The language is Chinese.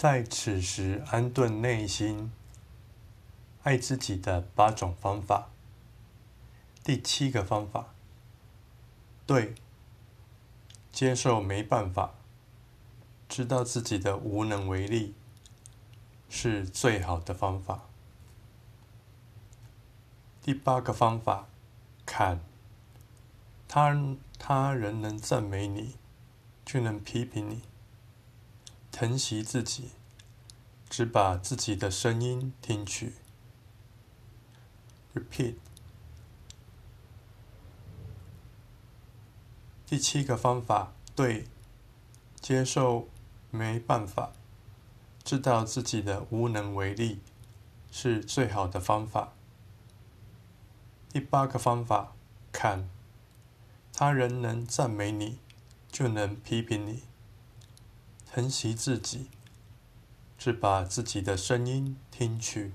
在此时安顿内心，爱自己的八种方法。第七个方法，对，接受没办法，知道自己的无能为力，是最好的方法。第八个方法，看，他他人能赞美你，却能批评你。疼惜自己，只把自己的声音听取。Repeat。第七个方法，对，接受没办法，知道自己的无能为力，是最好的方法。第八个方法，看，他人能赞美你，就能批评你。疼惜自己，只把自己的声音听去。